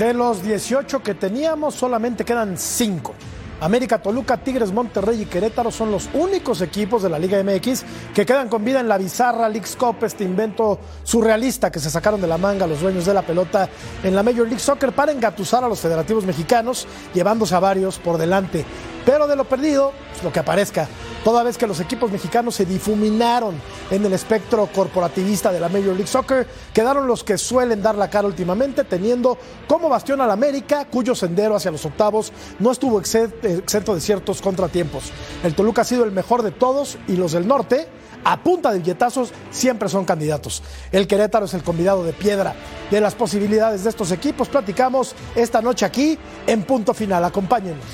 De los 18 que teníamos, solamente quedan 5. América, Toluca, Tigres, Monterrey y Querétaro son los únicos equipos de la Liga MX que quedan con vida en la bizarra League's Cup, este invento surrealista que se sacaron de la manga los dueños de la pelota en la Major League Soccer para engatusar a los federativos mexicanos, llevándose a varios por delante. Pero de lo perdido, pues lo que aparezca, toda vez que los equipos mexicanos se difuminaron en el espectro corporativista de la Major League Soccer, quedaron los que suelen dar la cara últimamente, teniendo como bastión al América, cuyo sendero hacia los octavos no estuvo exento de ciertos contratiempos. El Toluca ha sido el mejor de todos y los del norte, a punta de billetazos, siempre son candidatos. El Querétaro es el convidado de piedra. De las posibilidades de estos equipos platicamos esta noche aquí en punto final. Acompáñenos.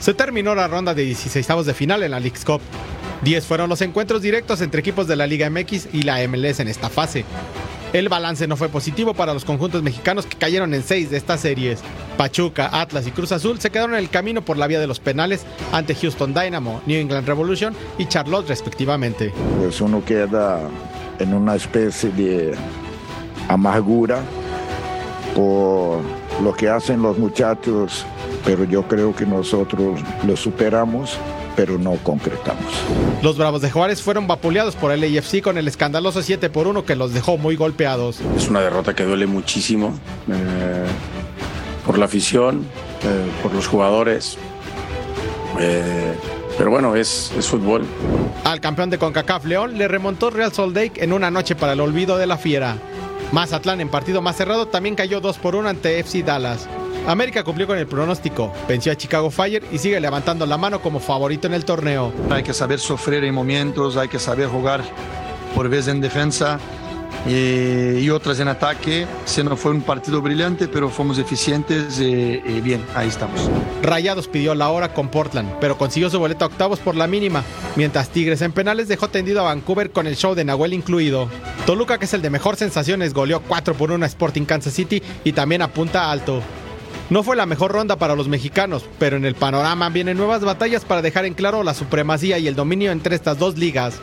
Se terminó la ronda de 16 de final en la League's Cup. 10 fueron los encuentros directos entre equipos de la Liga MX y la MLS en esta fase. El balance no fue positivo para los conjuntos mexicanos que cayeron en 6 de estas series. Pachuca, Atlas y Cruz Azul se quedaron en el camino por la vía de los penales ante Houston Dynamo, New England Revolution y Charlotte respectivamente. Pues uno queda en una especie de amargura por lo que hacen los muchachos pero yo creo que nosotros lo superamos pero no concretamos. Los Bravos de Juárez fueron vapuleados por el AFC con el escandaloso 7 por 1 que los dejó muy golpeados. Es una derrota que duele muchísimo eh, por la afición, eh, por los jugadores. Eh, pero bueno, es, es, fútbol. Al campeón de CONCACAF León le remontó Real Salt Lake en una noche para el olvido de la fiera. Mazatlán en partido más cerrado también cayó 2 por 1 ante FC Dallas. América cumplió con el pronóstico, venció a Chicago Fire y sigue levantando la mano como favorito en el torneo. Hay que saber sufrir en momentos, hay que saber jugar por vez en defensa y, otras en ataque. Si no fue un partido brillante, pero fuimos eficientes y, bien, ahí estamos. Rayados pidió la hora con Portland, pero consiguió su boleta a octavos por la mínima, mientras Tigres en penales dejó tendido a Vancouver con el show de Nahuel incluido. Toluca, que es el de mejor sensaciones, goleó 4 por 1 a Sporting Kansas City y también apunta alto. No fue la mejor ronda para los mexicanos, pero en el panorama vienen nuevas batallas para dejar en claro la supremacía y el dominio entre estas dos ligas.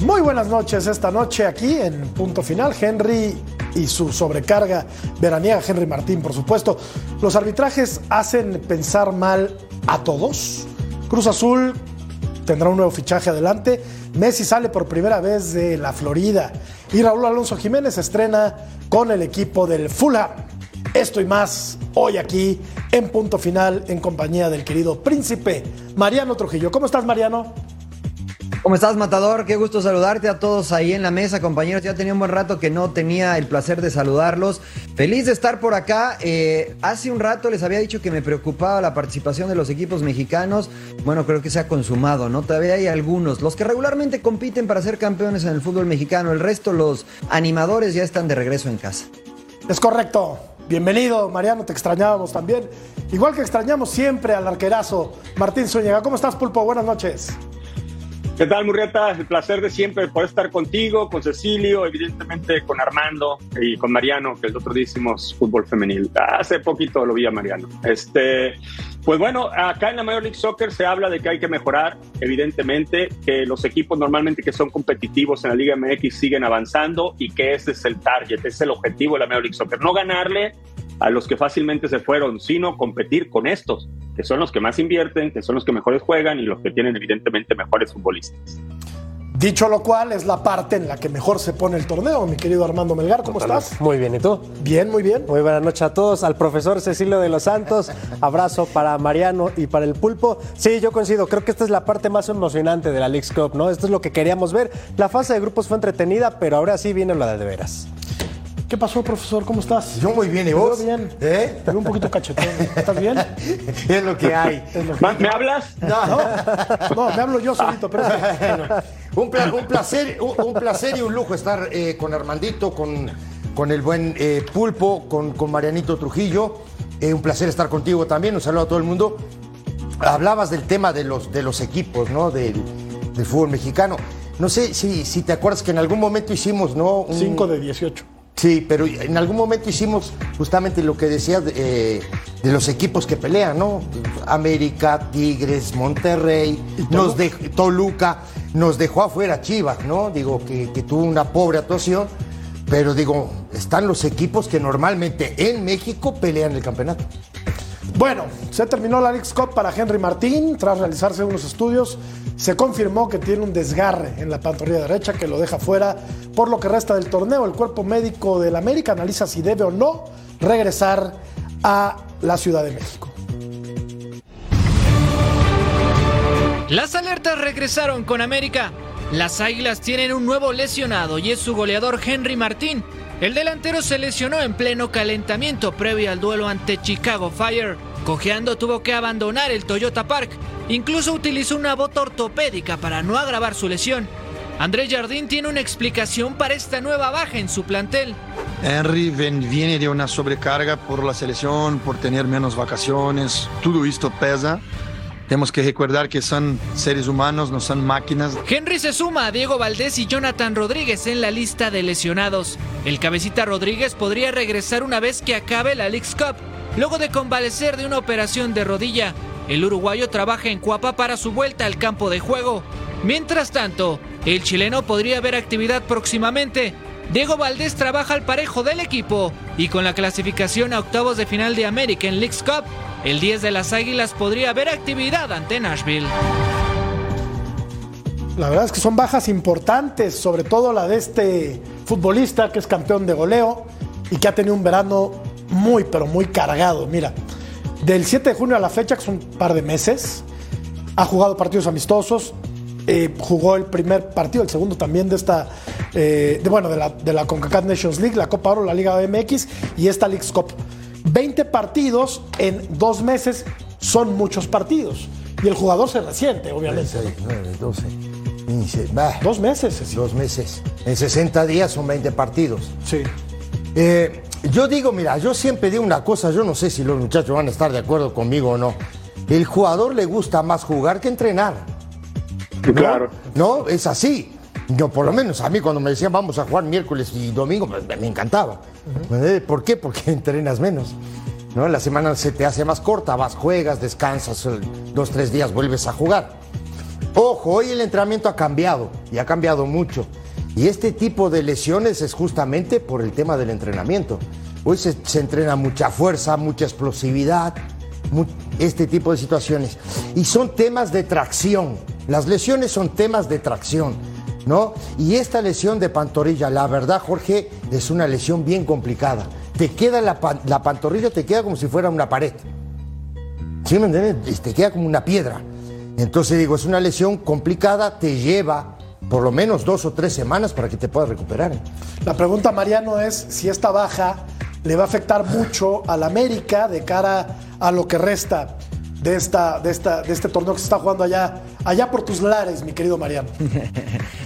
Muy buenas noches esta noche aquí en Punto Final. Henry y su sobrecarga veraniega, Henry Martín, por supuesto. Los arbitrajes hacen pensar mal a todos. Cruz Azul tendrá un nuevo fichaje adelante. Messi sale por primera vez de la Florida. Y Raúl Alonso Jiménez estrena con el equipo del Fulham. Esto y más hoy aquí en punto final en compañía del querido príncipe Mariano Trujillo. ¿Cómo estás, Mariano? ¿Cómo estás, Matador? Qué gusto saludarte a todos ahí en la mesa, compañeros. Ya tenía un buen rato que no tenía el placer de saludarlos. Feliz de estar por acá. Eh, hace un rato les había dicho que me preocupaba la participación de los equipos mexicanos. Bueno, creo que se ha consumado, ¿no? Todavía hay algunos. Los que regularmente compiten para ser campeones en el fútbol mexicano. El resto, los animadores, ya están de regreso en casa. Es correcto. Bienvenido, Mariano, te extrañábamos también. Igual que extrañamos siempre al arquerazo Martín Zúñiga. ¿Cómo estás, Pulpo? Buenas noches. ¿Qué tal, Murrieta? El placer de siempre poder estar contigo, con Cecilio, evidentemente con Armando y con Mariano, que el otro día hicimos fútbol femenil. Hace poquito lo vi a Mariano. Este, pues bueno, acá en la Major League Soccer se habla de que hay que mejorar, evidentemente, que los equipos normalmente que son competitivos en la Liga MX siguen avanzando y que ese es el target, ese es el objetivo de la Major League Soccer. No ganarle a los que fácilmente se fueron, sino competir con estos, que son los que más invierten, que son los que mejores juegan y los que tienen evidentemente mejores futbolistas. Dicho lo cual, es la parte en la que mejor se pone el torneo, mi querido Armando Melgar. ¿Cómo estás? Muy bien, ¿y tú? Bien, muy bien. Muy buenas noches a todos. Al profesor Cecilio de los Santos, abrazo para Mariano y para el Pulpo. Sí, yo coincido, creo que esta es la parte más emocionante de la League's Cup, ¿no? Esto es lo que queríamos ver. La fase de grupos fue entretenida, pero ahora sí viene la de, de veras. ¿Qué pasó, profesor? ¿Cómo estás? Yo muy bien, ¿y vos? veo bien. ¿Eh? Te veo un poquito cachetón. ¿Estás bien? Es lo que hay. Lo que- ¿Me hablas? No, No, me hablo yo solito, pero un, pla- un placer, un, un placer y un lujo estar eh, con Armandito, con, con el buen eh, Pulpo, con, con Marianito Trujillo. Eh, un placer estar contigo también. Un saludo a todo el mundo. Hablabas del tema de los, de los equipos, ¿no? Del, del fútbol mexicano. No sé si, si te acuerdas que en algún momento hicimos, ¿no? Un- 5 de 18. Sí, pero en algún momento hicimos justamente lo que decías de, eh, de los equipos que pelean, ¿no? América, Tigres, Monterrey, nos Toluca, nos dejó afuera Chivas, ¿no? Digo, que, que tuvo una pobre actuación, pero digo, están los equipos que normalmente en México pelean el campeonato. Bueno, se terminó la League's Cup para Henry Martín. Tras realizarse unos estudios, se confirmó que tiene un desgarre en la pantorrilla derecha que lo deja fuera por lo que resta del torneo. El cuerpo médico del América analiza si debe o no regresar a la Ciudad de México. Las alertas regresaron con América. Las Águilas tienen un nuevo lesionado y es su goleador Henry Martín. El delantero se lesionó en pleno calentamiento previo al duelo ante Chicago Fire. Cojeando tuvo que abandonar el Toyota Park. Incluso utilizó una bota ortopédica para no agravar su lesión. Andrés Jardín tiene una explicación para esta nueva baja en su plantel. Henry ven- viene de una sobrecarga por la selección, por tener menos vacaciones. Todo esto pesa. Tenemos que recordar que son seres humanos, no son máquinas. Henry se suma a Diego Valdés y Jonathan Rodríguez en la lista de lesionados. El cabecita Rodríguez podría regresar una vez que acabe la League's Cup, luego de convalecer de una operación de rodilla. El uruguayo trabaja en Cuapa para su vuelta al campo de juego. Mientras tanto, el chileno podría ver actividad próximamente. Diego Valdés trabaja al parejo del equipo y con la clasificación a octavos de final de América en League's Cup, el 10 de las Águilas podría ver actividad ante Nashville. La verdad es que son bajas importantes, sobre todo la de este futbolista que es campeón de goleo y que ha tenido un verano muy, pero muy cargado. Mira, del 7 de junio a la fecha, que son un par de meses, ha jugado partidos amistosos, eh, jugó el primer partido, el segundo también de esta, eh, de, bueno, de la, de la CONCACAF Nations League, la Copa Oro, la Liga MX y esta League's Cup. 20 partidos en dos meses son muchos partidos. Y el jugador se resiente, obviamente. 6, 9, 12, 15, bah, Dos meses, sí. dos meses. En 60 días son 20 partidos. Sí. Eh, yo digo, mira, yo siempre digo una cosa, yo no sé si los muchachos van a estar de acuerdo conmigo o no. El jugador le gusta más jugar que entrenar. Claro. No, es así. Yo, por lo menos, a mí cuando me decían vamos a jugar miércoles y domingo, me, me encantaba. ¿Eh? ¿Por qué? Porque entrenas menos. ¿no? La semana se te hace más corta, vas, juegas, descansas, dos, tres días vuelves a jugar. Ojo, hoy el entrenamiento ha cambiado y ha cambiado mucho. Y este tipo de lesiones es justamente por el tema del entrenamiento. Hoy se, se entrena mucha fuerza, mucha explosividad, este tipo de situaciones. Y son temas de tracción. Las lesiones son temas de tracción, ¿no? Y esta lesión de pantorrilla, la verdad, Jorge, es una lesión bien complicada. Te queda la, la pantorrilla, te queda como si fuera una pared. ¿Sí me entiendes? Te queda como una piedra. Entonces digo, es una lesión complicada, te lleva por lo menos dos o tres semanas para que te puedas recuperar. La pregunta, Mariano, es si esta baja le va a afectar mucho al América de cara a lo que resta de, esta, de, esta, de este torneo que se está jugando allá, allá por tus lares, mi querido Mariano.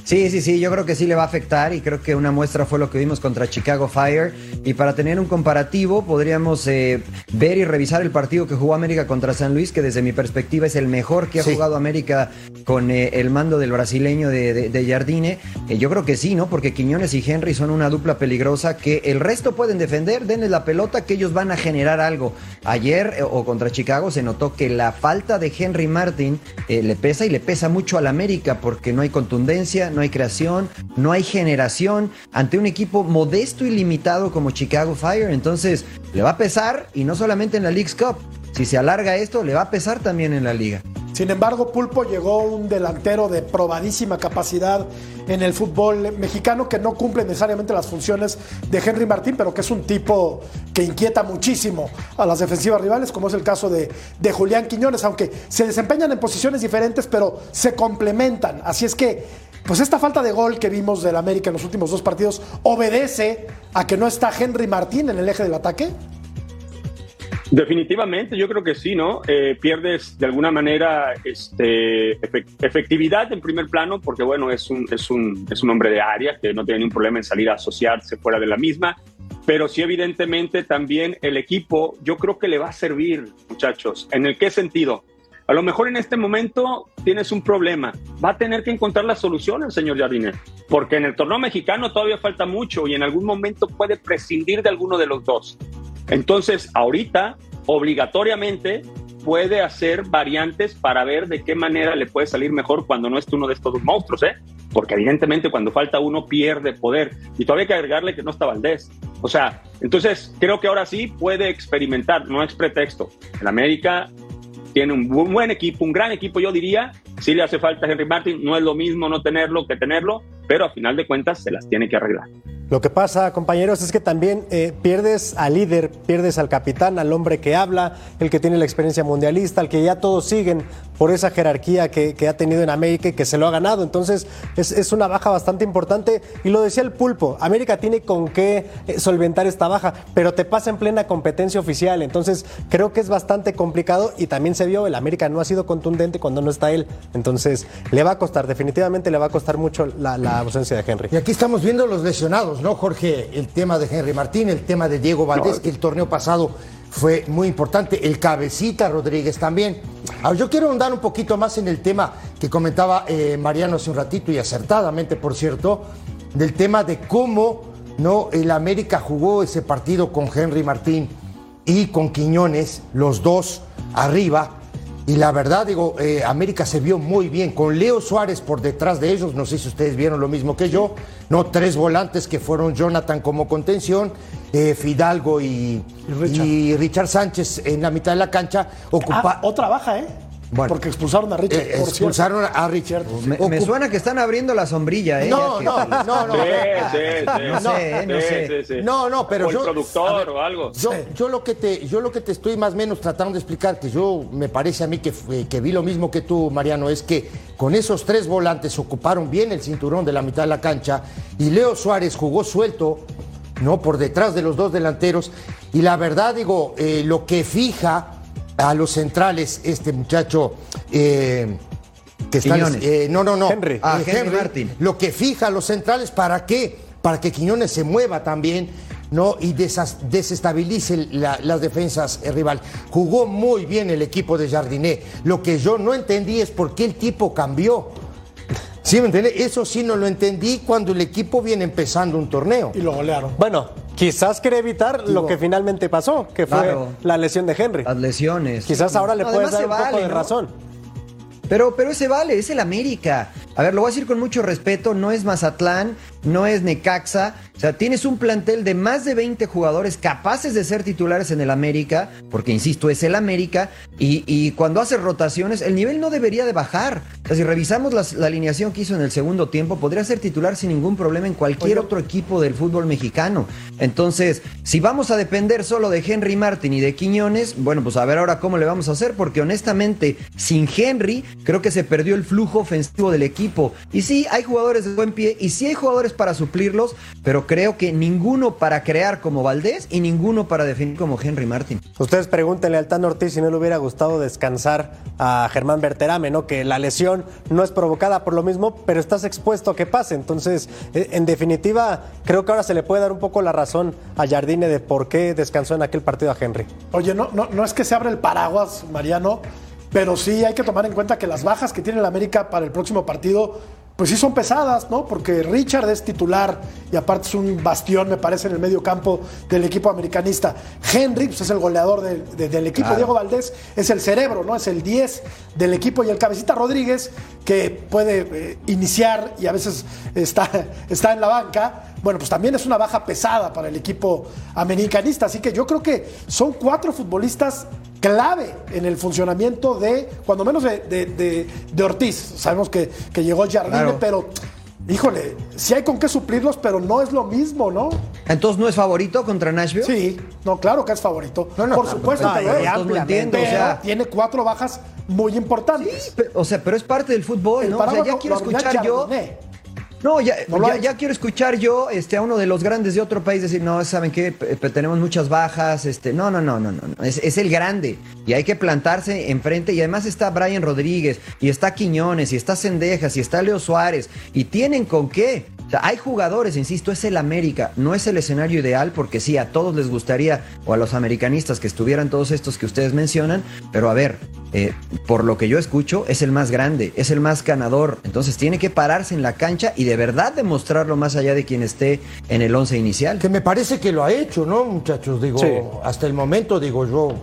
Sí, sí, sí, yo creo que sí le va a afectar y creo que una muestra fue lo que vimos contra Chicago Fire. Y para tener un comparativo, podríamos eh, ver y revisar el partido que jugó América contra San Luis, que desde mi perspectiva es el mejor que ha Sí. jugado América con eh, el mando del brasileño de, Jardine. Eh, yo creo que sí, ¿no? Porque Quiñones y Henry son una dupla peligrosa que el resto pueden defender, denles la pelota, que ellos van a generar algo. Ayer o contra Chicago se notó que la falta de Henry Martin le pesa y le pesa mucho al América porque no hay contundencia, no hay creación, no hay generación ante un equipo modesto y limitado como Chicago Fire. Entonces le va a pesar y no solamente en la League's Cup. Si se alarga esto, le va a pesar también en la liga. Sin embargo, Pulpo llegó un delantero de probadísima capacidad en el fútbol mexicano que no cumple necesariamente las funciones de Henry Martín, pero que es un tipo que inquieta muchísimo a las defensivas rivales, como es el caso de, de Julián Quiñones, aunque se desempeñan en posiciones diferentes, pero se complementan. Así es que pues esta falta de gol que vimos del América en los últimos dos partidos obedece a que no está Henry Martín en el eje del ataque. Definitivamente, yo creo que sí, ¿no? Eh, pierdes de alguna manera este, efectividad en primer plano, porque bueno, es un, es, un, es un hombre de área que no tiene ningún problema en salir a asociarse fuera de la misma, pero sí evidentemente también el equipo, yo creo que le va a servir, muchachos. ¿En el qué sentido? A lo mejor en este momento tienes un problema. Va a tener que encontrar la solución el señor Jardine, porque en el torneo mexicano todavía falta mucho y en algún momento puede prescindir de alguno de los dos. Entonces, ahorita, obligatoriamente, puede hacer variantes para ver de qué manera le puede salir mejor cuando no esté uno de estos monstruos, ¿eh? Porque evidentemente cuando falta uno pierde poder. Y todavía hay que agregarle que no está Valdés. O sea, entonces creo que ahora sí puede experimentar, no es pretexto. El América tiene un buen equipo, un gran equipo, yo diría. Si le hace falta a Henry Martin, no es lo mismo no tenerlo que tenerlo, pero a final de cuentas se las tiene que arreglar. Lo que pasa, compañeros, es que también eh, pierdes al líder, pierdes al capitán, al hombre que habla, el que tiene la experiencia mundialista, al que ya todos siguen por esa jerarquía que, ha tenido en América y que se lo ha ganado. Entonces, es, una baja bastante importante. Y lo decía el pulpo, América tiene con qué eh, solventar esta baja, pero te pasa en plena competencia oficial. Entonces, creo que es bastante complicado y también se vio, el América no ha sido contundente cuando no está él. Entonces, le va a costar, definitivamente le va a costar mucho la ausencia de Henry. Y aquí estamos viendo los lesionados. ¿No, Jorge? El tema de Henry Martín, el tema de Diego Valdés, que el torneo pasado fue muy importante. El cabecita Rodríguez también. Ahora, yo quiero andar un poquito más en el tema que comentaba eh, Mariano hace un ratito y acertadamente, por cierto, del tema de cómo no el América jugó ese partido con Henry Martín y con Quiñones, los dos arriba y la verdad, digo, eh, América se vio muy bien con Leo Suárez por detrás de ellos. No sé si ustedes vieron lo mismo que yo. No, tres volantes que fueron Jonathan como contención, eh, Fidalgo y, Richard. Sánchez en la mitad de la cancha. Ocupa... Ah, otra baja, ¿eh? Porque expulsaron a Richard. Eh, expulsaron a Richard. Me, suena que están abriendo la sombrilla, ¿eh? No, no, no, no. no, sé, no sé. No, no, pero yo. productor o algo. Yo, yo, lo que te, yo lo que te estoy más o menos tratando de explicar, que yo me parece a mí que, que vi lo mismo que tú, Mariano, es que con esos tres volantes ocuparon bien el cinturón de la mitad de la cancha y Leo Suárez jugó suelto, ¿no? Por detrás de los dos delanteros. Y la verdad, digo, eh, lo que fija a los centrales este muchacho eh, que está eh, no no no Henry, ah, Henry, lo que fija a los centrales para qué para que Quiñones se mueva también no y desestabilice las defensas el rival. Jugó muy bien el equipo de Jardiné. Lo que yo no entendí es por qué el tipo cambió ¿Sí me entiendes? Eso sí no lo entendí cuando el equipo viene empezando un torneo. Y lo golearon. Bueno, Quizás quiere evitar lo que finalmente pasó, que fue la lesión de Henry. Las lesiones. Quizás ahora le puedes dar un poco de razón. Pero, pero ese vale, es el América. A ver, lo voy a decir con mucho respeto, no es Mazatlán, no es Necaxa. O sea, tienes un plantel de más de 20 jugadores capaces de ser titulares en el América, porque insisto, es el América, y, cuando hace rotaciones, el nivel no debería de bajar. O sea, si revisamos la alineación que hizo en el segundo tiempo, podría ser titular sin ningún problema en cualquier otro equipo del fútbol mexicano. Entonces, si vamos a depender solo de Henry Martin y de Quiñones, bueno, pues a ver ahora cómo le vamos a hacer, porque honestamente, sin Henry, creo que se perdió el flujo ofensivo del equipo y sí, hay jugadores de buen pie y sí hay jugadores para suplirlos, pero creo que ninguno para crear como Valdés y ninguno para definir como Henry Martin. Ustedes pregúntenle al Tan Ortiz si no le hubiera gustado descansar a Germán Berterame, ¿no? Que la lesión no es provocada por lo mismo, pero estás expuesto a que pase. Entonces, eh, en definitiva, creo que ahora se le puede dar un poco la razón a Jardine de por qué descansó en aquel partido a Henry. Oye, no, no, no es que se abra el paraguas, Mariano pero sí hay que tomar en cuenta que las bajas que tiene el América para el próximo partido, pues sí son pesadas, ¿no? Porque Richard es titular y aparte es un bastión, me parece, en el medio campo del equipo americanista. Henry pues, es el goleador del equipo. Diego Valdés es el cerebro, ¿no? Es el 10 del equipo. Y el cabecita Rodríguez, que puede eh, iniciar y a veces está, está en la banca, bueno, pues también es una baja pesada para el equipo americanista. Así que yo creo que son cuatro futbolistas clave en el funcionamiento de, cuando menos de, de- de- de Ortiz. Sabemos que, que llegó Jardine, Claro. pero, híjole, sí hay con qué suplirlos, pero no es lo mismo, ¿no? Entonces, ¿no es favorito contra Nashville? Sí, no, claro que es favorito. no, Por supuesto no, entiendo, o Pero sea- tiene cuatro bajas muy importantes. Pe- O sea, pero es parte del fútbol, El ¿no? O sea, ya quiero escuchar yo. No, ya, No lo ya, hay. ya quiero escuchar yo este, a uno de los grandes de otro país decir, no, ¿saben qué? P- tenemos muchas bajas. Este, no, no, no, no, no. no. Es, es el grande. Y hay que plantarse enfrente. Y además está Brian Rodríguez, y está Quiñones, y está Cendejas, y está Leo Suárez. Y tienen con qué. Sea, hay jugadores, insisto, es el América. No es el escenario ideal porque sí, a todos les gustaría, o a los americanistas que estuvieran todos estos que ustedes mencionan. Pero a ver, eh, por lo que yo escucho, es el más grande, es el más ganador. Entonces tiene que pararse en la cancha y de verdad demostrarlo más allá de quien esté en el once inicial. Que me parece que lo ha hecho, ¿no, muchachos? Digo, Sí. hasta el momento, digo yo.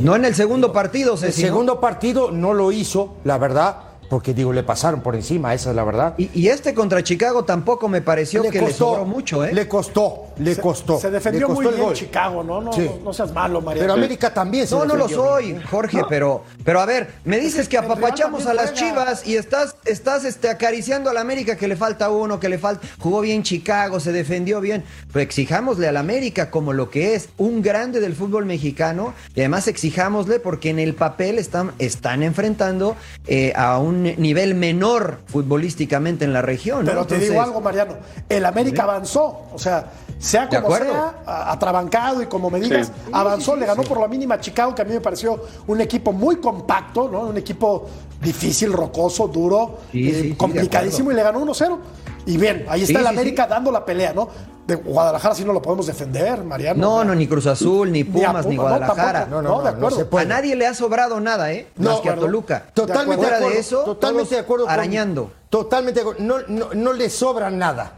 No en el segundo partido, El Ceci, ¿no? segundo partido no lo hizo, la verdad, porque digo, le pasaron por encima, esa es la verdad. Y, y este contra Chicago tampoco me pareció que le sobró mucho, ¿eh? Le costó, le Se- costó. Se defendió costó muy bien gol. Chicago, ¿no? No, Sí. no, no seas malo, María. Pero América también se No, no lo soy, bien. Jorge, pero, pero a ver, me dices que apapachamos a las juega. Chivas y estás, estás este, acariciando a la América que le falta uno, que le falta, jugó bien Chicago, se defendió bien. Pues exijámosle a la América como lo que es un grande del fútbol mexicano y además exijámosle porque en el papel están, están enfrentando eh, a un nivel menor futbolísticamente en la región. ¿no? Pero te digo algo, Mariano. El América avanzó. O sea, sea como sea, atrabancado y como me digas, Sí. avanzó, le ganó por la mínima a Chicago, que a mí me pareció un equipo muy compacto, ¿no? Un equipo difícil, rocoso, duro, Sí, eh, sí, sí, de complicadísimo y le ganó 1-0. Y bien, ahí está Sí, el sí, América dando la pelea, ¿no? De Guadalajara sí no lo podemos defender, Mariano. No, no, ni Cruz Azul, ni Pumas, ni Puma, no, Guadalajara. tampoco. No, de acuerdo. se puede. A nadie le ha sobrado nada, ¿eh? No, Más que a. Toluca. Totalmente Fuera de acuerdo. de eso, totalmente de acuerdo. con- arañando. Totalmente de acuerdo. No, no, no le sobra nada.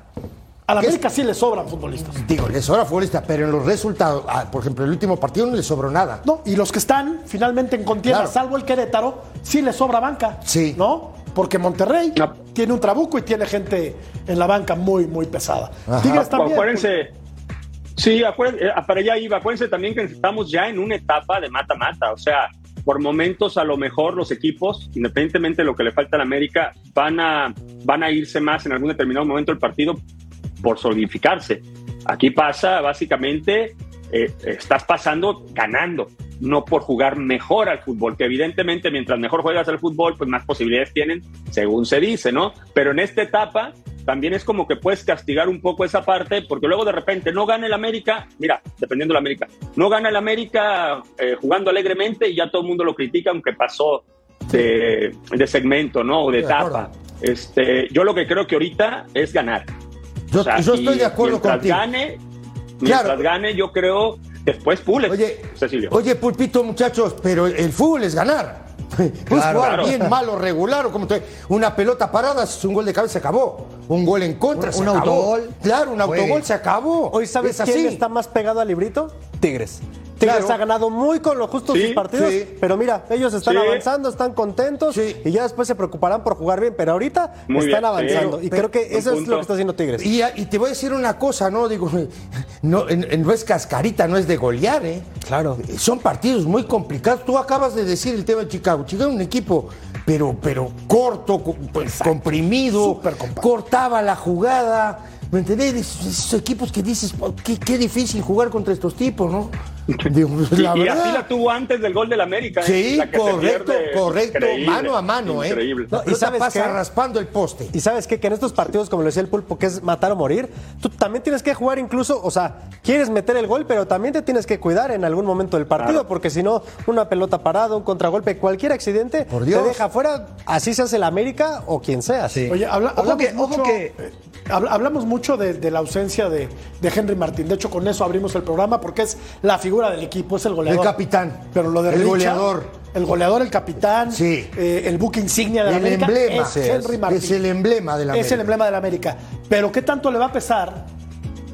A la. América sí le sobran futbolistas. Digo, le sobra futbolista, pero en los resultados, ah, por ejemplo, el último partido no le sobró nada. No, y los que están finalmente en contienda, Claro. salvo el Querétaro, sí le sobra banca. Sí. ¿No? Porque Monterrey No. tiene un trabuco y tiene gente en la banca muy, muy pesada. Ajá. Tigres también. Acuérdense. Sí, acuérdense, eh, para allá iba. Acuérdense también que estamos ya en una etapa de mata-mata. O sea, por momentos a lo mejor los equipos, independientemente de lo que le falta a la América, van a, van a irse más en algún determinado momento del partido por solidificarse. Aquí pasa básicamente, eh, estás pasando ganando, no por jugar mejor al fútbol, que evidentemente mientras mejor juegas al fútbol, pues más posibilidades tienen, según se dice, ¿no? Pero en esta etapa también es como que puedes castigar un poco esa parte, porque luego de repente no gana el América, mira, dependiendo del América, no gana el América eh, jugando alegremente y ya todo el mundo lo critica, aunque pasó de, de segmento, ¿no? O de etapa. Este, yo lo que creo que ahorita es ganar. Yo, O sea, yo estoy de acuerdo mientras contigo. Gane, mientras Claro. gane, yo creo, después pules, Oye, Cecilio. oye, Pulpito, muchachos, pero el fútbol es ganar. Puedes Claro, jugar claro. bien, malo, regular, o como te... Una pelota parada, si es un gol de cabeza, se acabó. Un gol en contra, Un- se un acabó. autogol. Claro, un Juegue. autogol se acabó. Hoy sabes es quién así. está más pegado al librito? Tigres. Tigres Claro. ha ganado muy con lo justo Sí, sus partidos, sí. pero mira, ellos están Sí. avanzando, están contentos Sí. y ya después se preocuparán por jugar bien, pero ahorita Muy están bien, avanzando y Pero- creo que eso es lo que está haciendo Tigres. Y, y te voy a decir una cosa, ¿no? Digo, no, no es cascarita, no es de golear, ¿eh? Claro. Son partidos muy complicados. Tú acabas de decir el tema de Chicago. Chicago es un equipo, pero, pero corto, co- pues, comprimido, Súper compacto. cortaba la jugada. ¿Me entendés? Esos, esos equipos que dices, "Oh, qué, qué difícil jugar contra estos tipos, ¿no? Digo, pues, Y, la y verdad. así la tuvo antes del gol del América. ¿eh? Sí, La que se correcto, pierde, correcto. increíble, mano a mano, ¿eh? Increíble. La No, y ¿sabes pasa qué? raspando el poste. Y sabes qué? que en estos partidos, como lo decía el pulpo, que es matar o morir, tú también tienes que jugar incluso, o sea, quieres meter el gol, pero también te tienes que cuidar en algún momento del partido, Claro. porque si no, una pelota parada, un contragolpe, cualquier accidente Por Dios. te deja fuera, así seas el América o quien sea. Sí. Oye, habla- Ojo que- ojo que- eh, hablamos mucho de, de la ausencia de, de Henry Martín. De hecho, con eso abrimos el programa porque es la figura del equipo, es el goleador. El capitán. Pero lo de El Richard, goleador. El goleador, el capitán, Sí. eh, el buque insignia de la El América emblema. es Henry Martín. es el emblema de la Es el América. emblema de la América. Pero ¿qué tanto le va a pesar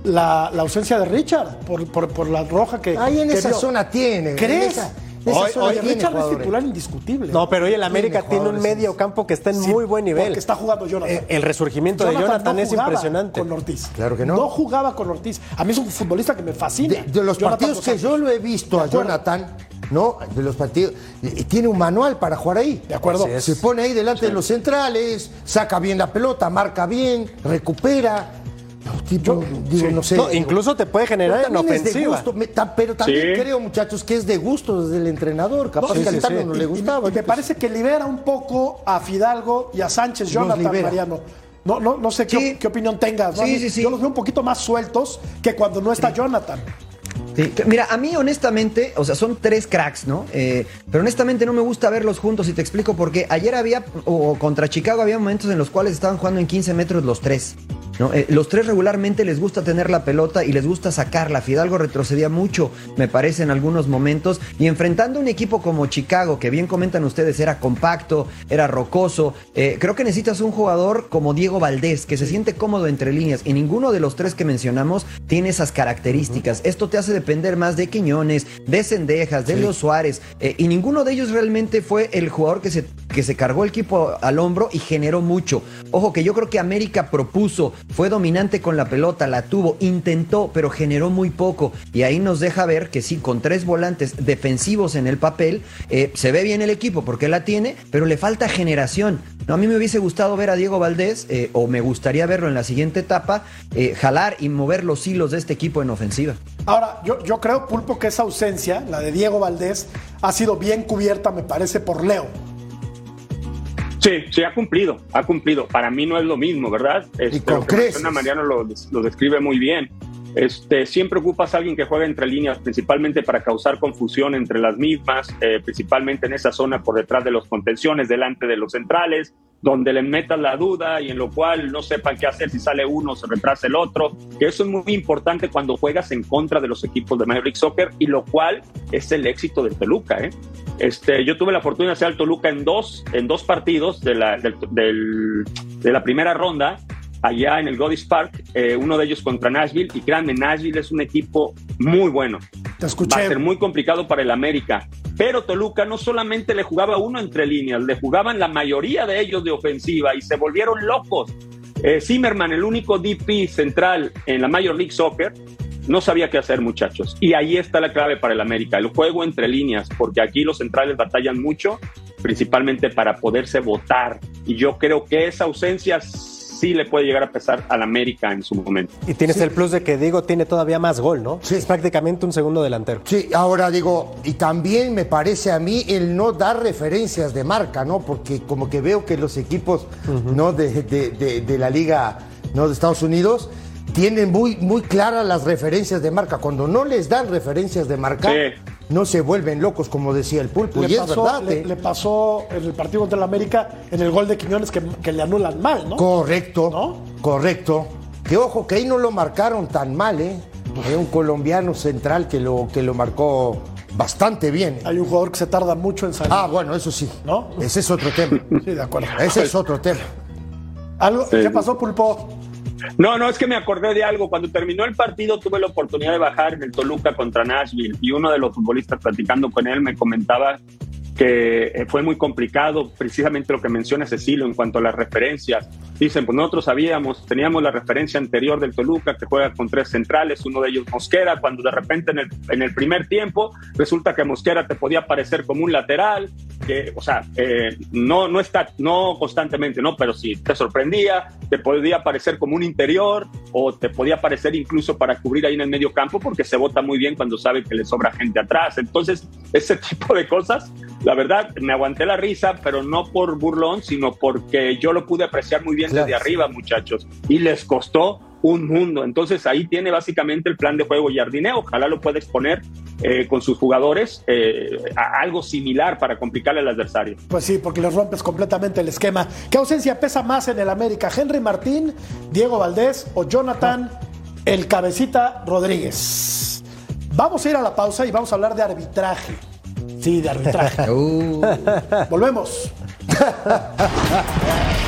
la, la ausencia de Richard por, por- por la roja que Ahí en que esa vio? zona tiene. en ¿Crees? esa- en esa Hoy- hoy Richard es titular indiscutible. No, pero hoy el América Tiene un medio campo que está en Sí, muy buen nivel. Porque está jugando Jonathan. Eh, el resurgimiento de Jonathan no es impresionante. Con Ortiz. Claro que no. No jugaba con Ortiz. A mí es un futbolista que me fascina. De, de los Jonathan partidos Dos que yo lo he visto a. Jonathan, ¿no? De los partidos. Y tiene un manual para jugar ahí. De acuerdo. Se pone ahí delante de los centrales, saca bien la pelota, marca bien, recupera. Tipo, digo, no sé. No, incluso te puede generar en Pero también es de ofensiva. gusto, me- ta- pero también Sí. creo, muchachos, que es de gusto desde el entrenador. Capaz No, que sí, al sí, Tano sí. no Y- le y- gustaba. y me parece que libera un poco a Fidalgo y a Sánchez, Jonathan libera. Mariano. No, no, no sé qué, Sí. qué opinión tengas. ¿no? A Sí, mí- sí, sí. Yo los veo un poquito más sueltos que cuando no está Jonathan. Sí, Mira, a mí honestamente, o sea, son tres cracks, ¿no? Eh, pero honestamente no me gusta verlos juntos y te explico por qué. Ayer había, o contra Chicago había momentos en los cuales estaban jugando en 15 metros los tres. ¿No? Eh, los tres regularmente les gusta tener la pelota y les gusta sacarla. Fidalgo retrocedía mucho, me parece, en algunos momentos. Y enfrentando un equipo como Chicago, que bien comentan ustedes, era compacto, era rocoso, eh, creo que necesitas un jugador como Diego Valdés, que se siente cómodo entre líneas. Y ninguno de los tres que mencionamos tiene esas características. Esto te hace depender más de Quiñones, de Cendejas, de Leo Suárez. eh, y ninguno de ellos realmente fue el jugador que se, que se cargó el equipo al hombro y generó mucho. Ojo que yo creo que América propuso, fue dominante con la pelota, la tuvo, intentó, pero generó muy poco. Y ahí nos deja ver que sí, con tres volantes defensivos en el papel, eh, se ve bien el equipo porque la tiene, pero le falta generación. No, a mí me hubiese gustado ver a Diego Valdés, eh, o me gustaría verlo en la siguiente etapa, eh, jalar y mover los hilos de este equipo en ofensiva. Ahora, yo, yo creo, Pulpo, que esa ausencia, la de Diego Valdés, ha sido bien cubierta, me parece, por Leo. Sí, sí, ha cumplido, ha cumplido. Para mí no es lo mismo, ¿verdad? Este, con lo que creces. Mariano lo, lo describe muy bien. Este, siempre ocupas a alguien que juegue entre líneas, principalmente para causar confusión entre las mismas, eh, principalmente en esa zona por detrás de los contenciones, delante de los centrales, donde le metas la duda y en lo cual no sepan qué hacer si sale uno, se retrasa el otro. Eso es muy importante cuando juegas en contra de los equipos de Major League Soccer y lo cual es el éxito del Toluca. ¿eh? Este, yo tuve la fortuna de ser al Toluca en dos, en dos partidos de la primera ronda allá en el Godis Park, eh, uno de ellos contra Nashville, y créanme, Nashville es un equipo muy bueno. Te Va a escuché. ser muy complicado para el América. Pero Toluca no solamente le jugaba uno entre líneas, le jugaban la mayoría de ellos de ofensiva y se volvieron locos. Eh, Zimmerman, el único DP central en la Major League Soccer, no sabía qué hacer, muchachos. Y ahí está la clave para el América, el juego entre líneas, porque aquí los centrales batallan mucho, principalmente para poderse votar. Y yo creo que esa ausencia sí le puede llegar a pesar al América en su momento. Y tienes el plus de que Diego tiene todavía más gol, ¿no? Sí. Es prácticamente un segundo delantero. Sí, ahora digo, y también me parece a mí el no dar referencias de marca, ¿no? Porque como que veo que los equipos, ¿no? De, de- de- de la liga, ¿no? De Estados Unidos tienen muy, muy claras las referencias de marca. Cuando no les dan referencias de marca, Sí. No se vuelven locos, como decía el pulpo. Le y pasó, es verdad, le, ¿eh? le pasó en el partido contra el América en el gol de Quiñones que, que le anulan mal, ¿no? Correcto, ¿No? correcto. Que ojo, que ahí no lo marcaron tan mal, ¿eh? Hay un colombiano central que lo, que lo marcó bastante bien. Hay un jugador que se tarda mucho en salir. Ah, bueno, eso sí. ¿No? Ese es otro tema. Sí, de acuerdo. Ese es otro tema. ¿Algo? ¿Qué pasó, Pulpo? No, no, es que me acordé de algo. Cuando terminó el partido tuve la oportunidad de bajar en el Toluca contra Nashville y uno de los futbolistas platicando con él me comentaba que eh, fue muy complicado, precisamente lo que menciona Cecilio en cuanto a las referencias. Dicen, pues nosotros sabíamos, teníamos la referencia anterior del Toluca que juega con tres centrales, uno de ellos Mosquera, cuando de repente en el, en el primer tiempo resulta que Mosquera te podía parecer como un lateral, que, o sea, eh, no, no está, no constantemente, ¿no? Pero si te sorprendía, te podía parecer como un interior o te podía parecer incluso para cubrir ahí en el medio campo porque se vota muy bien cuando sabe que le sobra gente atrás. Entonces, ese tipo de cosas, la verdad, me aguanté la risa, pero no por burlón, sino porque yo lo pude apreciar muy bien Claro. desde arriba, muchachos. Y les costó un mundo. Entonces ahí tiene básicamente el plan de juego Jardine. Ojalá lo pueda exponer eh, con sus jugadores eh, a algo similar para complicarle al adversario. Pues sí, porque les rompes completamente el esquema. ¿Qué ausencia pesa más en el América? ¿Henry Martín, Diego Valdés o Jonathan el Cabecita Rodríguez? Vamos a ir a la pausa y vamos a hablar de arbitraje. Sí, de arbitraje. Uh, Volvemos.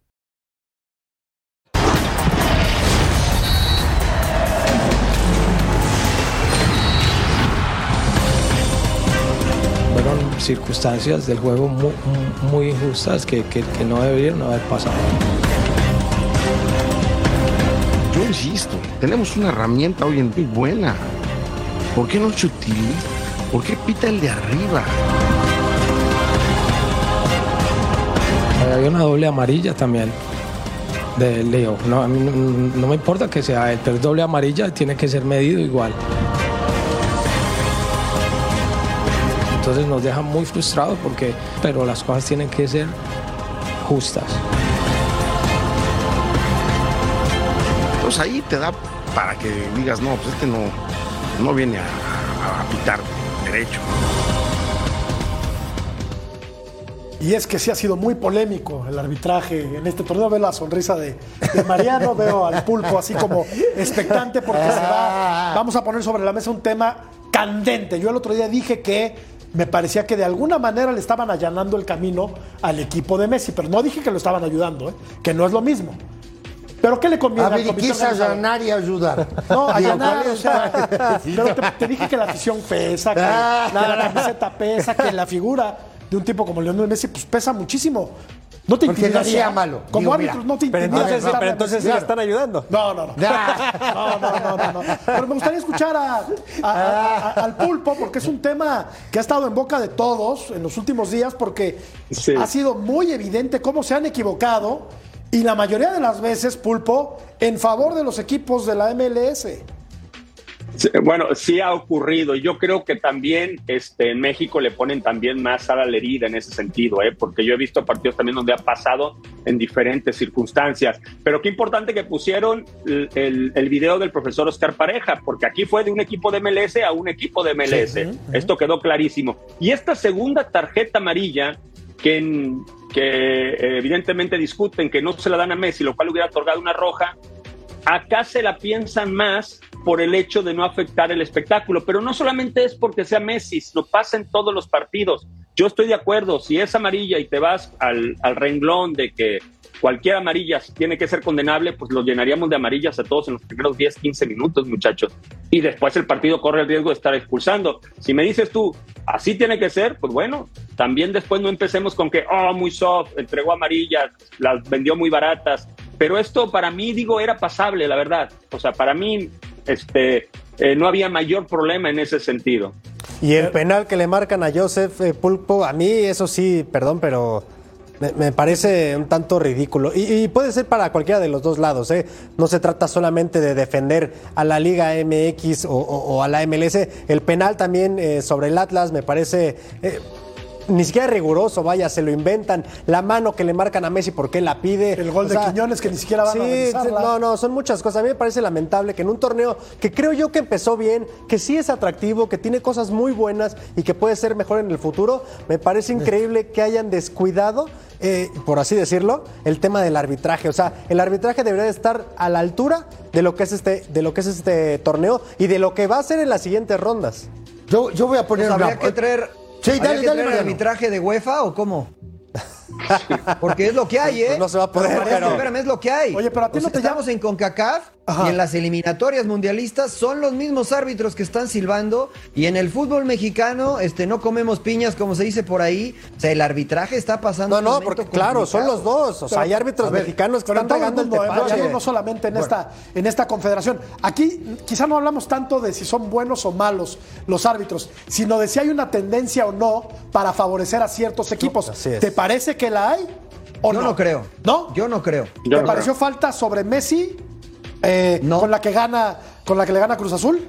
Fueron circunstancias del juego muy, muy injustas que, que, que no deberían haber pasado. Yo insisto, tenemos una herramienta hoy en día buena. ¿Por qué no se utiliza? ¿Por qué pita el de arriba? Había una doble amarilla también de Leo. No, a mí no, no me importa que sea él, pero es doble amarilla tiene que ser medido igual. Entonces nos deja muy frustrados porque, pero las cosas tienen que ser justas. Pues ahí te da para que digas, no, pues este no, no viene a, a- a pitar derecho. Y es que sí ha sido muy polémico el arbitraje en este torneo. Veo la sonrisa de, de Mariano, veo al pulpo así como expectante porque se va. Vamos a poner sobre la mesa un tema candente. Yo el otro día dije que me parecía que de alguna manera le estaban allanando el camino al equipo de Messi, pero no dije que lo estaban ayudando, ¿eh? que no es lo mismo. ¿Pero qué le conviene A al ver, ¿y qué comité allanar y ayudar? No, allanar, ¿cuál o sea, pero te, te dije que la afición pesa, que Ah. la camiseta pesa, que la figura de un tipo como Lionel Messi pues pesa muchísimo. No te Porque no sea malo. Como Digo, árbitro mira. no te Pero entonces, pero entonces sí a le Messi. están ayudando. No, no, no. No, no, no, no, no. Pero me gustaría escuchar a- a- a- a- al pulpo porque es un tema que ha estado en boca de todos en los últimos días porque Sí. ha sido muy evidente cómo se han equivocado y la mayoría de las veces, pulpo, en favor de los equipos de la MLS. Bueno, sí ha ocurrido yo creo que también este, en México le ponen también más a la herida en ese sentido, ¿eh? porque yo he visto partidos también donde ha pasado en diferentes circunstancias. Pero qué importante que pusieron el, el- el video del profesor Oscar Pareja, porque aquí fue de un equipo de MLS a un equipo de MLS. Sí. Esto quedó clarísimo. Y esta segunda tarjeta amarilla que, en- que eh, evidentemente discuten que no se la dan a Messi, lo cual hubiera otorgado una roja, acá se la piensan más por el hecho de no afectar el espectáculo, pero no solamente es porque sea Messi, lo pasa en todos los partidos. Yo estoy de acuerdo, si es amarilla y te vas al, al renglón de que cualquier amarilla tiene que ser condenable, pues lo llenaríamos de amarillas a todos en los primeros 10, 15 minutos, muchachos. Y después el partido corre el riesgo de estar expulsando. Si me dices tú, así tiene que ser, pues bueno, también después no empecemos con que, oh, muy soft, entregó amarillas, las vendió muy baratas. Pero esto para mí, digo, era pasable, la verdad. O sea, para mí, este, eh, no había mayor problema en ese sentido. Y el penal que le marcan a Joseph eh, Pulpo, a mí eso sí, perdón, pero me, parece un tanto ridículo. Y, puede ser para cualquiera de los dos lados, ¿eh? No se trata solamente de defender a la Liga MX o, a la MLS. El penal también eh, sobre el Atlas me parece... ni siquiera riguroso, vaya, se lo inventan. La mano que le marcan a Messi, ¿por qué la pide? El gol de Quiñones que ni siquiera van sí, a revisarla. No, no, son muchas cosas. A mí me parece lamentable que en un torneo que creo yo que empezó bien, que sí es atractivo, que tiene cosas muy buenas y que puede ser mejor en el futuro, me parece increíble que hayan descuidado, eh, por así decirlo, el tema del arbitraje. O sea, el arbitraje debería de estar a la altura de lo que es este, de lo que es este torneo y de lo que va a ser en las siguientes rondas. Yo, yo voy a poner Pues una- habría que traer, Sí, habría dale, que dale, traer Mariano. arbitraje de UEFA o cómo? Porque es lo que hay, ¿eh? Pues no se va a poder, pero- Espérame, es lo que hay. Oye, pero a ti O no sea, te estamos en CONCACAF Ajá. y en las eliminatorias mundialistas son los mismos árbitros que están silbando y en el fútbol mexicano este no comemos piñas como se dice por ahí. O sea, el arbitraje está pasando No, no, porque claro, son los dos. O sea, Pero- hay árbitros ver, mexicanos que están regando el mundo, ¿eh? Tepache. no solamente en, esta, en esta confederación. Aquí quizá no hablamos tanto de si son buenos o malos los árbitros, sino de si hay una tendencia o no para favorecer a ciertos equipos. ¿Te parece que la hay o Yo no creo. ¿No? Yo no creo. Yo ¿Te no pareció falta sobre Messi eh, No. con la que gana con la que le gana Cruz Azul?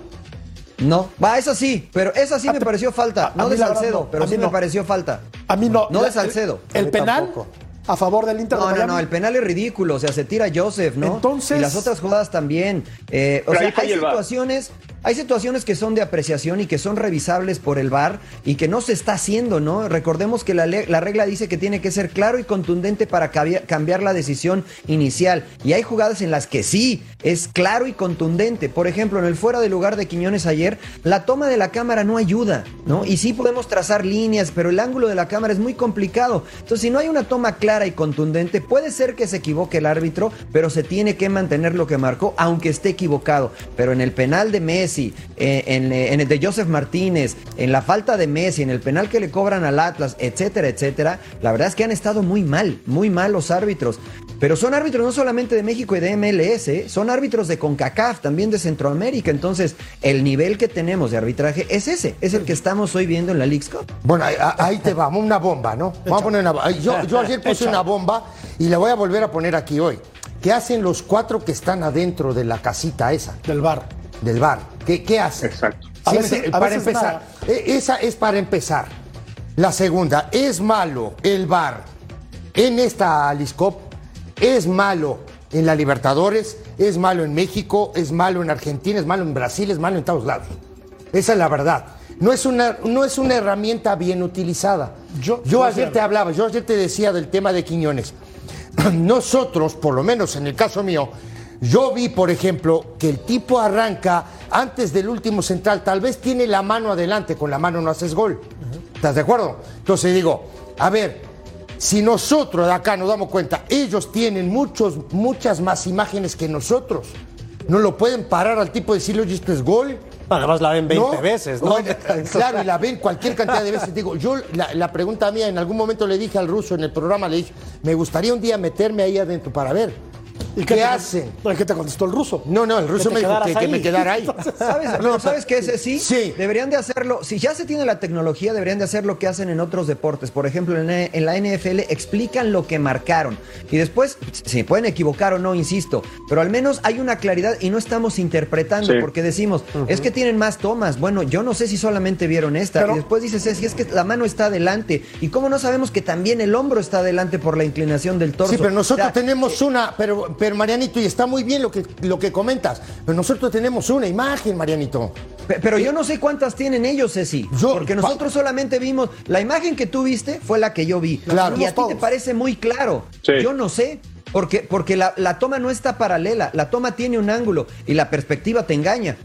No, va, esa sí, pero esa sí A me pareció falta. a- No de Salcedo, no, pero a sí me no. pareció falta. A mí no. No La- de Salcedo. El, penal tampoco. A favor del Inter de No, no, no, el penal es ridículo, o sea, se tira Joseph, ¿no? Entonces- Y las otras jugadas también. Eh, o sea, hay situaciones, hay situaciones que son de apreciación y que son revisables por el VAR y que no se está haciendo, ¿no? Recordemos que la, la regla dice que tiene que ser claro y contundente para cambiar la decisión inicial. Y hay jugadas en las que sí, es claro y contundente. Por ejemplo, en el fuera de lugar de Quiñones ayer, la toma de la cámara no ayuda, ¿no? Y sí podemos trazar líneas, pero el ángulo de la cámara es muy complicado. Entonces, si no hay una toma clara y contundente, puede ser que se equivoque el árbitro, pero se tiene que mantener lo que marcó, aunque esté equivocado. Pero en el penal de Messi, eh, en, en el de Joseph Martínez, en la falta de Messi, en el penal que le cobran al Atlas, etcétera, etcétera, la verdad es que han estado muy mal, muy mal los árbitros. Pero son árbitros no solamente de México y de MLS, ¿eh? son árbitros de CONCACAF, también de Centroamérica. Entonces, el nivel que tenemos de arbitraje es ese, es el que estamos hoy viendo en la League's Cup. Bueno, ahí, te vamos, una bomba, ¿no? Vamos a poner una yo, yo ayer puse una bomba y la voy a volver a poner aquí hoy. ¿Qué hacen los cuatro que están adentro de la casita esa? Del bar. Del bar. ¿Qué, qué hacen? Exacto. para empezar, e, esa es para empezar. La segunda, ¿es malo el bar en esta Aliscop? ¿Es malo en la Libertadores? ¿Es malo en México? ¿Es malo en Argentina? ¿Es malo en Brasil? ¿Es malo en todos lados? Esa es la verdad. No es una, no es una herramienta bien utilizada. Yo, yo ayer te hablaba, yo ayer te decía del tema de Quiñones. Nosotros, por lo menos en el caso mío, yo vi, por ejemplo, que el tipo arranca antes del último central, tal vez tiene la mano adelante, con la mano no haces gol. ¿Estás de acuerdo? Entonces digo, a ver, si nosotros de acá nos damos cuenta, ellos tienen muchos, muchas más imágenes que nosotros. No lo pueden parar al tipo de decirle, oye, esto es gol. Además la ven 20 veces, ¿no? claro, y la ven cualquier cantidad de veces. Digo, yo, la, la, pregunta mía, en algún momento le dije al ruso en el programa, le dije, me gustaría un día meterme ahí adentro para ver. ¿Y qué, hacen? ¿Qué te contestó el ruso? No, no, el ruso me dijo que, me quedara ahí. ¿Sabes, no, ¿sabes qué es sí? Sí. Deberían de hacerlo, si ya se tiene la tecnología, deberían de hacer lo que hacen en otros deportes. Por ejemplo, en, la NFL explican lo que marcaron. Y después, se pueden equivocar o no, insisto, pero al menos hay una claridad y no estamos interpretando porque decimos, es que tienen más tomas. Bueno, yo no sé si solamente vieron esta. y después dices, es, es que la mano está adelante. ¿Y cómo no sabemos que también el hombro está adelante por la inclinación del torso? Sí, pero nosotros tenemos una, pero pero Marianito, y está muy bien lo que, lo que comentas, pero nosotros tenemos una imagen, Marianito. Pero yo no sé cuántas tienen ellos, Ceci. porque nosotros solamente vimos, la imagen que tú viste fue la que yo vi. Claro, y a ti te parece muy claro. Yo no sé. Porque, porque la, la, toma no está paralela, la toma tiene un ángulo y la perspectiva te engaña.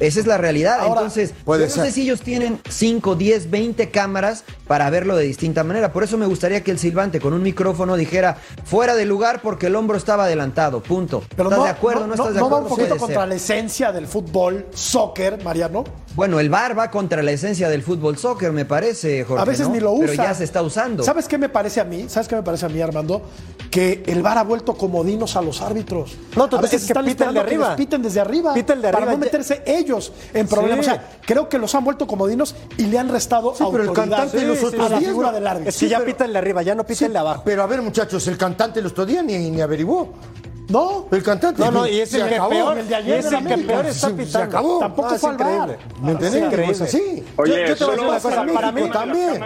Esa es la realidad. Entonces, yo no sé si ellos tienen 5, 10, 20 cámaras para verlo de distinta manera. Por eso me gustaría que el silbante con un micrófono dijera fuera de lugar porque el hombro estaba adelantado. Punto. Pero ¿Estás de acuerdo? ¿No, estás de acuerdo? ¿No va un poquito contra la esencia del fútbol, soccer, Mariano? Bueno, el VAR va contra la esencia del fútbol, soccer, me parece, Jorge. A veces ni lo usa. Pero ya se está usando. ¿Sabes qué me parece a mí? ¿Sabes qué me parece a mí, Armando? Que el VAR ha vuelto comodinos a los árbitros. No, tú a veces que piten de arriba. Que piten desde arriba. Piten de arriba. Para no meterse ellos en problemas. O sea, creo que los han vuelto comodinos y le han restado sí, pero el cantante los otros a la figura del árbitro. Es que ya pero, pitan de arriba, ya no piten de abajo. Pero a ver, muchachos, el cantante el otro día ni, ni averiguó. No, el cantante. No, no, y es el que peor, el de ayer es el que peor está pitando. Se acabó. Tampoco ah, fue increíble. ¿Me entiendes? Es así. Oye, yo, yo te voy a decir una cosa. Para mí también.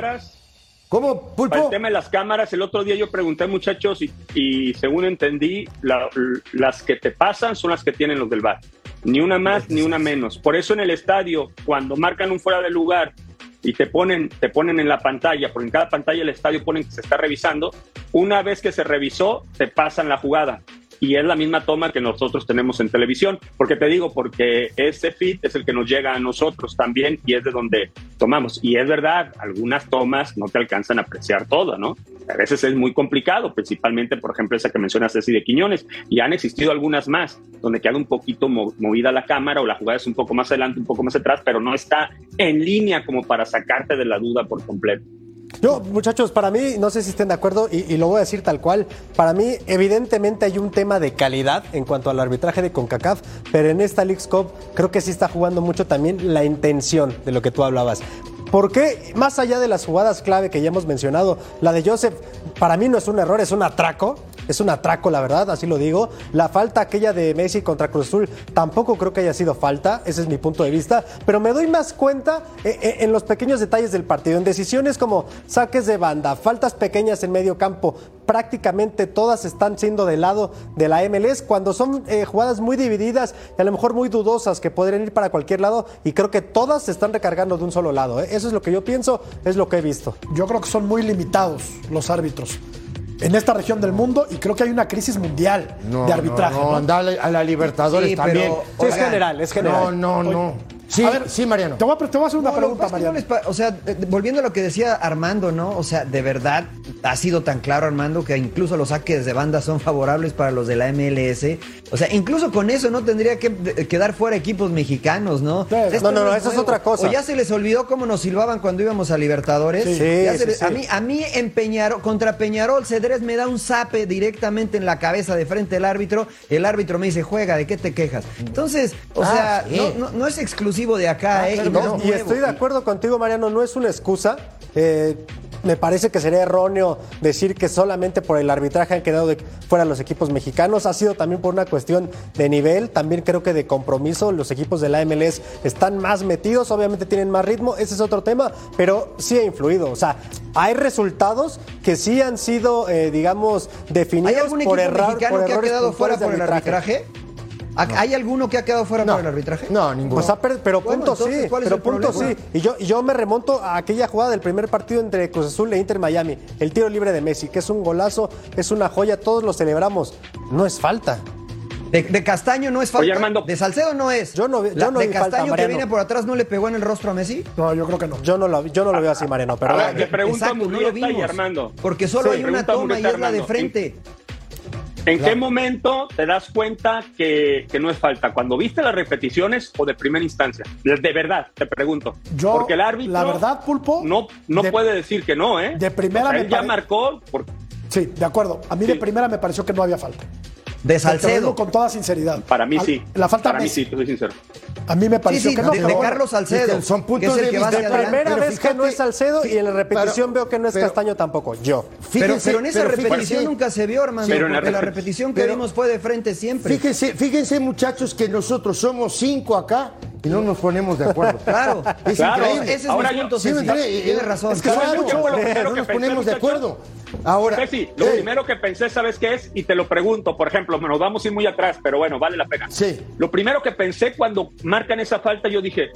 ¿Cómo, Pulpo? Para el tema de las cámaras, el otro día yo pregunté, muchachos, y, y según entendí, la, las que te pasan son las que tienen los del bar. Ni una más, ni una menos. Por eso en el estadio, cuando marcan un fuera de lugar y te ponen, te ponen en la pantalla, porque en cada pantalla del estadio ponen que se está revisando, una vez que se revisó, te pasan la jugada y es la misma toma que nosotros tenemos en televisión. porque te digo? Porque ese feed es el que nos llega a nosotros también y es de donde tomamos. Y es verdad, algunas tomas no te alcanzan a apreciar todo, ¿no? A veces es muy complicado, principalmente, por ejemplo, esa que mencionas, Ceci de Quiñones. Y han existido algunas más, donde queda un poquito movida la cámara o la jugada es un poco más adelante, un poco más atrás, pero no está en línea como para sacarte de la duda por completo. Yo, muchachos, para mí, no sé si estén de acuerdo y, lo voy a decir tal cual, para mí evidentemente hay un tema de calidad en cuanto al arbitraje de CONCACAF, pero en esta League Cup creo que sí está jugando mucho también la intención de lo que tú hablabas. Porque más allá de las jugadas clave que ya hemos mencionado, la de Joseph para mí no es un error, es un atraco. es un atraco, la verdad, así lo digo. La falta aquella de Messi contra Cruz Azul tampoco creo que haya sido falta, ese es mi punto de vista, pero me doy más cuenta eh, eh, en los pequeños detalles del partido, en decisiones como saques de banda, faltas pequeñas en medio campo, prácticamente todas están siendo del lado de la MLS cuando son eh, jugadas muy divididas y a lo mejor muy dudosas que podrían ir para cualquier lado y creo que todas se están recargando de un solo lado. ¿eh? Eso es lo que yo pienso, es lo que he visto. Yo creo que son muy limitados los árbitros en esta región del mundo y creo que hay una crisis mundial de arbitraje. No, no, anda a la Libertadores Sí, también. pero, Sí, es general, es general. No, no, no. Sí, A ver, sí, Mariano. Te voy a, te voy a hacer una No, pregunta, no Mariano. o sea, eh, volviendo a lo que decía Armando, ¿no? O sea, de verdad ha sido tan claro, Armando, que incluso los saques de banda son favorables para los de la MLS. O sea, incluso con eso no tendría que quedar fuera equipos mexicanos, ¿no? Sí, Esto no, no, no, es eso es otra cosa. O ya se les olvidó cómo nos silbaban cuando íbamos a Libertadores. Sí, Ya sí, se les- sí. A mí, a mí en Peñarol, contra Peñarol, Cedrés me da un zape directamente en la cabeza de frente del árbitro. El árbitro me dice, juega, ¿de qué te quejas? Entonces, o Ah, sea, sí. no, no- no es exclusivo de acá, Ah, ¿eh? claro Y no Y estoy de acuerdo contigo, Mariano, no es una excusa. Eh, me parece que sería erróneo decir que solamente por el arbitraje han quedado de- fuera los equipos mexicanos. Ha sido también por una cuestión de nivel, también creo que de compromiso. Los equipos de la MLS están más metidos, obviamente tienen más ritmo, ese es otro tema, pero sí ha influido. O sea, hay resultados que sí han sido, eh, digamos, ¿Hay definidos algún por, mexicano por que ha quedado fuera por el arbitraje? ¿Ha- ¿Hay alguno que ha quedado fuera por el arbitraje? No, ninguno. Pues ha per- pero Bueno, punto entonces, sí, ¿cuál es pero el punto problema? sí. Y yo, y yo me remonto a aquella jugada del primer partido entre Cruz Azul e Inter Miami, el tiro libre de Messi, que es un golazo, es una joya, todos lo celebramos. No es falta. De, de Castaño no es falta. Oye, Armando. De Salcedo no es. Yo no yo La- no de vi falta, Castaño que viene por atrás no le pegó en el rostro a Messi. No, yo creo que no. Yo no lo, yo no lo veo así, Mariano, pero A ver, a Exacto, no lo y vimos. Armando. Porque solo Sí, hay una toma y es la de frente. ¿En qué momento te das cuenta que, que no es falta? ¿Cuando viste las repeticiones o de primera instancia? De, verdad, te pregunto. Yo, Porque el árbitro la verdad, Pulpo, no, no de- puede decir que no, ¿eh? de primera O sea, me él ya pare- marcó. por- Sí, de acuerdo. A mí de primera me pareció que no había falta. De Te lo digo Salcedo. con toda sinceridad. para mí sí. La falta Para mí sí, te soy sincero. A mí me Sí, pareció sí, que no. de, de. Carlos Salcedo. son que puntos es el de que vista. adelante. primera Pero vez que no es Salcedo y en la repetición pero- veo que no es pero- Castaño tampoco. Yo. Pero, Fíjense- pero en esa pero repetición nunca se vio, hermano. Pero en la porque la repet- repetición que vimos fue de frente siempre. Fíjense, fíjense, muchachos, que nosotros somos cinco acá y no nos ponemos de acuerdo. Claro. Es Claro, increíble. Ese es Ahora mi yo- punto, Sí, me Ceci. enteré, Tienes razón. Es claro, ¿Sabes qué fue lo primero no que nos ponemos de acuerdo. Ahora, Ceci, lo eh, primero que pensé, ¿sabes qué es? Y te lo pregunto, por ejemplo, nos vamos a ir muy atrás, pero bueno, vale la pena. Sí. Lo primero que pensé cuando marcan esa falta, yo dije,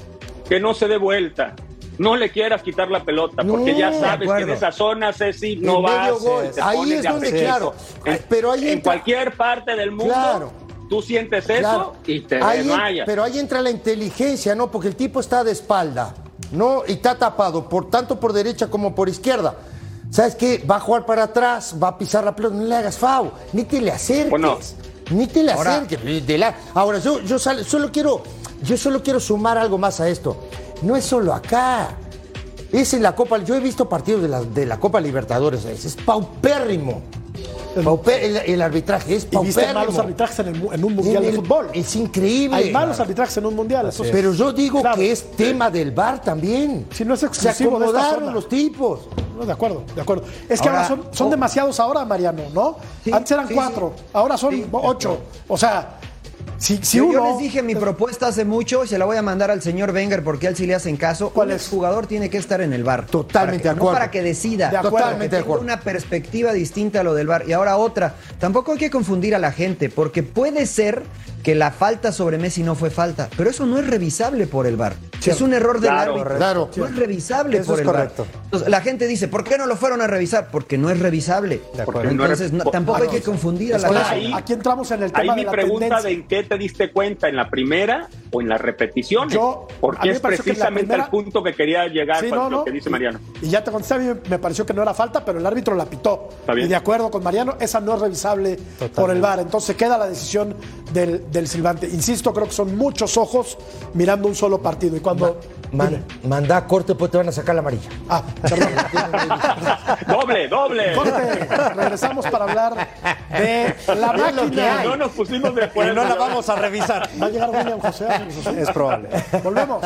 que no se dé vuelta. No le quieras quitar la pelota, porque ya sabes que en esa zona, Ceci, no va te Ahí es de donde, claro, En, pero ahí en entra- cualquier parte del mundo, Claro. tú sientes eso Claro. y te Ahí desmayas. pero ahí entra la inteligencia, ¿no? Porque el tipo está de espalda, ¿no? Y está tapado, por tanto por derecha como por izquierda. ¿Sabes qué? Va a jugar para atrás, va a pisar la pelota, no le hagas FAO, ni te le acerques. Bueno. Ni te le Ahora- acerques. de la- Ahora, yo, yo sal- solo quiero, yo solo quiero sumar algo más a esto. No es solo acá. Es en la Copa. Yo he visto partidos de la, de la Copa Libertadores. Es, es paupérrimo. El, el arbitraje es Y paupérrimo. viste malos arbitrajes en, el mu- en un mundial En de fútbol. Es increíble. Hay malos Claro. arbitrajes en un mundial. eso. Pero yo digo Claro. que es tema del bar también. Si no es Se exclusivo de esta acomodaron zona. los tipos. No, de acuerdo, de acuerdo. Es que ahora, Ahora, son, son oh. demasiados ahora, Mariano, ¿no? Sí, Antes eran sí, cuatro, ahora son de ocho. O sea, si, si yo, uno. yo les dije mi propuesta hace mucho y se la voy a mandar al señor Wenger porque a él sí le hacen caso. ¿Cuál Un es? jugador tiene que estar en el bar. Totalmente de acuerdo. No para que decida. De acuerdo. para que Totalmente de tenga acuerdo. una perspectiva distinta a lo del bar. Y ahora otra. Tampoco hay que confundir a la gente porque puede ser que la falta sobre Messi no fue falta, pero eso no es revisable por el bar. Es un error del Claro, árbitro. claro. No es revisable Eso por es el correcto. bar. Entonces, la gente dice, ¿por qué no lo fueron a revisar? Porque no es revisable. De acuerdo. Entonces, no- tampoco hay que confundir a la gente. Ahí- aquí entramos en el Ahí tema mi de la pregunta tendencia. de en qué te diste cuenta, en la primera o en las repeticiones. Yo- Porque es precisamente primera- el punto que quería llegar Sí, con no, lo no. que dice Mariano. Y ya te contesté, a mí me pareció que no era falta, pero el árbitro la pitó. Está bien. Y de acuerdo con Mariano, esa no es revisable por el VAR. Entonces queda la decisión del, del silbante. Insisto, creo que son muchos ojos mirando un solo partido. Y cuando. Man- Dime. manda a corte, pues te van a sacar la amarilla. Ah, perdón. doble, doble. Corte. Regresamos para hablar de la máquina. No nos pusimos de acuerdo. No la vamos vamos a revisar. Va a llegar William José. Es probable. Volvemos.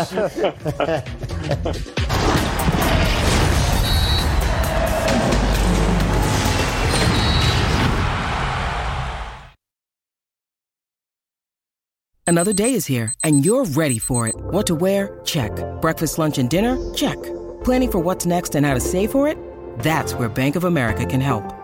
Another day is here and you're ready for it. What to wear? Check. Breakfast, lunch and dinner? Check. Planning for what's next and how to save for it? That's where Bank of America can help.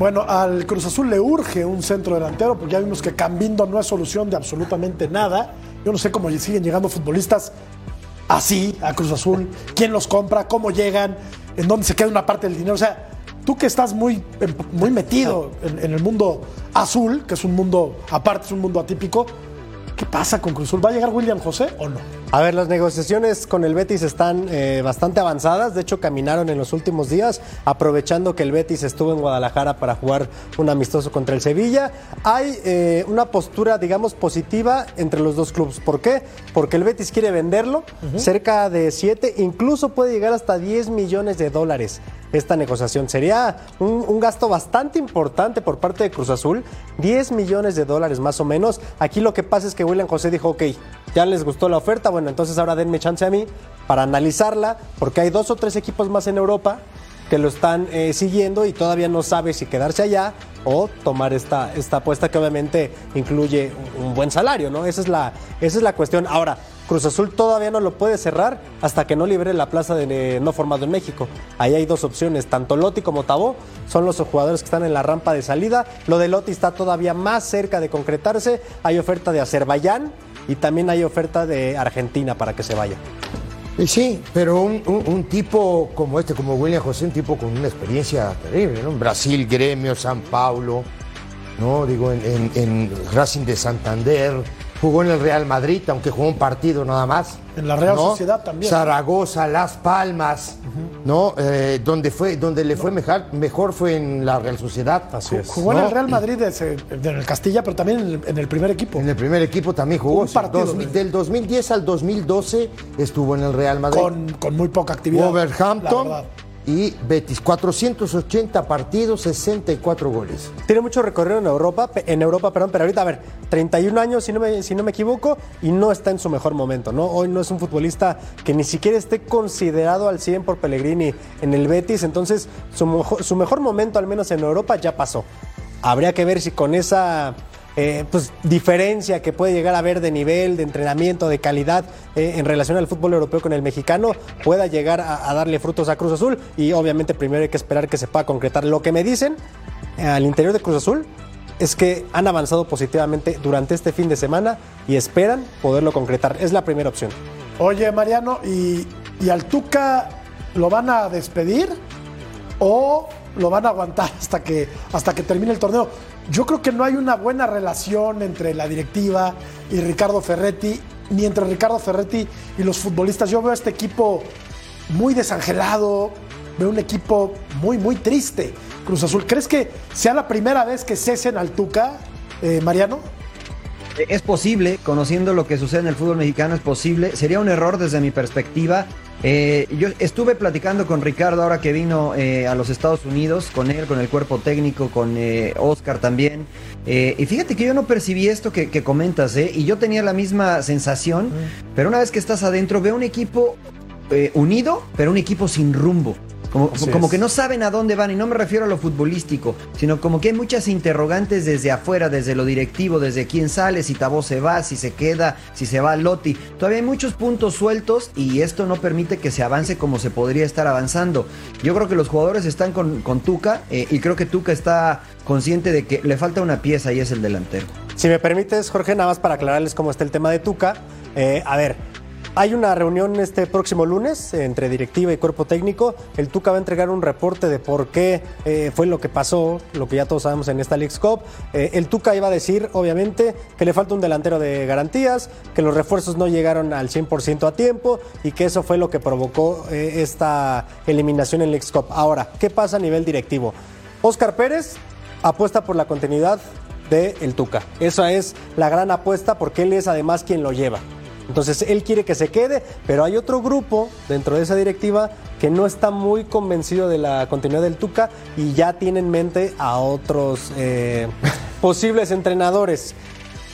Bueno, al Cruz Azul le urge un centro delantero, porque ya vimos que Cambindo no es solución de absolutamente nada. Yo no sé cómo siguen llegando futbolistas así a Cruz Azul, quién los compra, cómo llegan, en dónde se queda una parte del dinero. O sea, tú que estás muy, muy metido en, en el mundo azul, que es un mundo, aparte es un mundo atípico, ¿qué pasa con Cruz Azul? ¿Va a llegar William José o no? A ver, las negociaciones con el Betis están eh, bastante avanzadas. De hecho, caminaron en los últimos días, aprovechando que el Betis estuvo en Guadalajara para jugar un amistoso contra el Sevilla. Hay eh, una postura, digamos, positiva entre los dos clubes. ¿Por qué? Porque el Betis quiere venderlo, cerca de 7, incluso puede llegar hasta 10 millones de dólares esta negociación. Sería un, gasto bastante importante por parte de Cruz Azul, 10 millones de dólares más o menos. Aquí lo que pasa es que William José dijo, ok, ya les gustó la oferta, bueno, entonces ahora denme chance a mí para analizarla, porque hay dos o tres equipos más en Europa que lo están eh, siguiendo y todavía no sabe si quedarse allá o tomar esta, esta apuesta que obviamente incluye un, un buen salario, ¿no? Esa es, la, esa es la cuestión. Ahora, Cruz Azul todavía no lo puede cerrar hasta que no libere la plaza de no formado en México. Ahí hay dos opciones, tanto Lotti como Tabó son los jugadores que están en la rampa de salida. Lo de Lotti está todavía más cerca de concretarse. Hay oferta de Azerbaiyán y también hay oferta de Argentina para que se vaya. Sí, pero un, tipo como este, como William José, un tipo con una experiencia terrible, ¿no? Brasil, Gremio, San Paulo, ¿no? Digo, en, en, en Racing de Santander, jugó en el Real Madrid, aunque jugó un partido nada más. En la Real ¿no? Sociedad también. Zaragoza, Las Palmas, uh -huh. ¿no? Eh, donde, fue, donde le fue mejor, mejor fue en la Real Sociedad. Así es. Jugó ¿no? en el Real Madrid, en el Castilla, pero también en el, en el, primer equipo. En el primer equipo también jugó. Un partido, 2000, del 2010 al 2012 estuvo en el Real Madrid. Con, con muy poca actividad. Wolverhampton y Betis. 480 partidos, 64 goles. Tiene mucho recorrido en Europa, en Europa, perdón, pero ahorita, a ver, 31 años, si no, me, si no me equivoco, y no está en su mejor momento, ¿no? Hoy no es un futbolista que ni siquiera esté considerado al 100 por Pellegrini en el Betis, entonces su su mejor momento, al menos en Europa, ya pasó. Habría que ver si con esa eh, pues, diferencia que puede llegar a haber de nivel, de entrenamiento, de calidad eh, en relación al fútbol europeo con el mexicano, pueda llegar a, darle frutos a Cruz Azul. Y obviamente primero hay que esperar que se pueda concretar. Lo que me dicen eh, al interior de Cruz Azul es que han avanzado positivamente durante este fin de semana y esperan poderlo concretar. Es la primera opción. Oye, Mariano, ¿y, y al Tuca lo van a despedir o lo van a aguantar hasta que, hasta que termine el torneo? Yo creo que no hay una buena relación entre la directiva y Ricardo Ferretti, ni entre Ricardo Ferretti y los futbolistas. Yo veo a este equipo muy desangelado, veo un equipo muy, muy triste. Cruz Azul, ¿crees que sea la primera vez que cesen al Tuca, eh, Mariano? Es posible, conociendo lo que sucede en el fútbol mexicano, es posible. Sería un error desde mi perspectiva. Eh, yo estuve platicando con Ricardo ahora que vino eh, a los Estados Unidos, con él, con el cuerpo técnico, con eh, Oscar también. y fíjate que yo no percibí esto que, que comentas, y yo tenía la misma sensación, mm. pero una vez que estás adentro, veo un equipo unido, pero un equipo sin rumbo. Como, como que no saben a dónde van, y no me refiero a lo futbolístico, sino como que hay muchas interrogantes desde afuera, desde lo directivo, desde quién sale, si Tabó se va, si se queda, si se va Lotti. Todavía hay muchos puntos sueltos y esto no permite que se avance como se podría estar avanzando. Yo creo que los jugadores están con, con Tuca eh, y creo que Tuca está consciente de que le falta una pieza y es el delantero. Si me permites, Jorge, nada más para aclararles cómo está el tema de Tuca. Eh, a ver, hay una reunión este próximo lunes entre directiva y cuerpo técnico. El Tuca va a entregar un reporte de por qué eh, fue lo que pasó, lo que ya todos sabemos en esta League Cup. Eh, el Tuca iba a decir, obviamente, que le falta un delantero de garantías, que los refuerzos no llegaron al 100% a tiempo y que eso fue lo que provocó eh, esta eliminación en League Cup. Ahora, ¿qué pasa a nivel directivo? Oscar Pérez apuesta por la continuidad de el Tuca. Esa es la gran apuesta porque él es además quien lo lleva. Entonces él quiere que se quede, pero hay otro grupo dentro de esa directiva que no está muy convencido de la continuidad del Tuca y ya tiene en mente a otros eh, posibles entrenadores.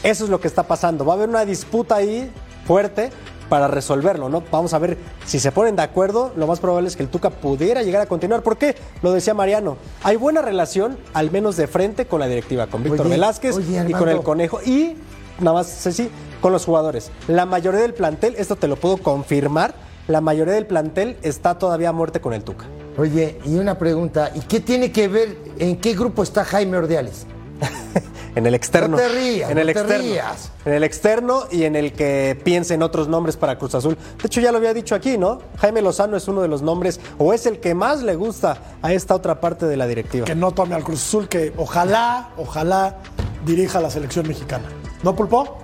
Eso es lo que está pasando. Va a haber una disputa ahí fuerte para resolverlo, ¿no? Vamos a ver si se ponen de acuerdo. Lo más probable es que el Tuca pudiera llegar a continuar. ¿Por qué? Lo decía Mariano. Hay buena relación, al menos de frente, con la directiva, con Víctor Oye, Velázquez oye, y con el Conejo. Y, nada más, Ceci, con los jugadores. La mayoría del plantel, esto te lo puedo confirmar, la mayoría del plantel está todavía a muerte con el Tuca. Oye, y una pregunta, ¿y qué tiene que ver en qué grupo está Jaime Ordiales? En el externo. No te rías, en el no te externo. rías. En el externo y en el que piense en otros nombres para Cruz Azul. De hecho, ya lo había dicho aquí, ¿no? Jaime Lozano es uno de los nombres, o es el que más le gusta a esta otra parte de la directiva. Que no tome al Cruz Azul, que ojalá, ojalá dirija la selección mexicana. ¿No, Pulpo?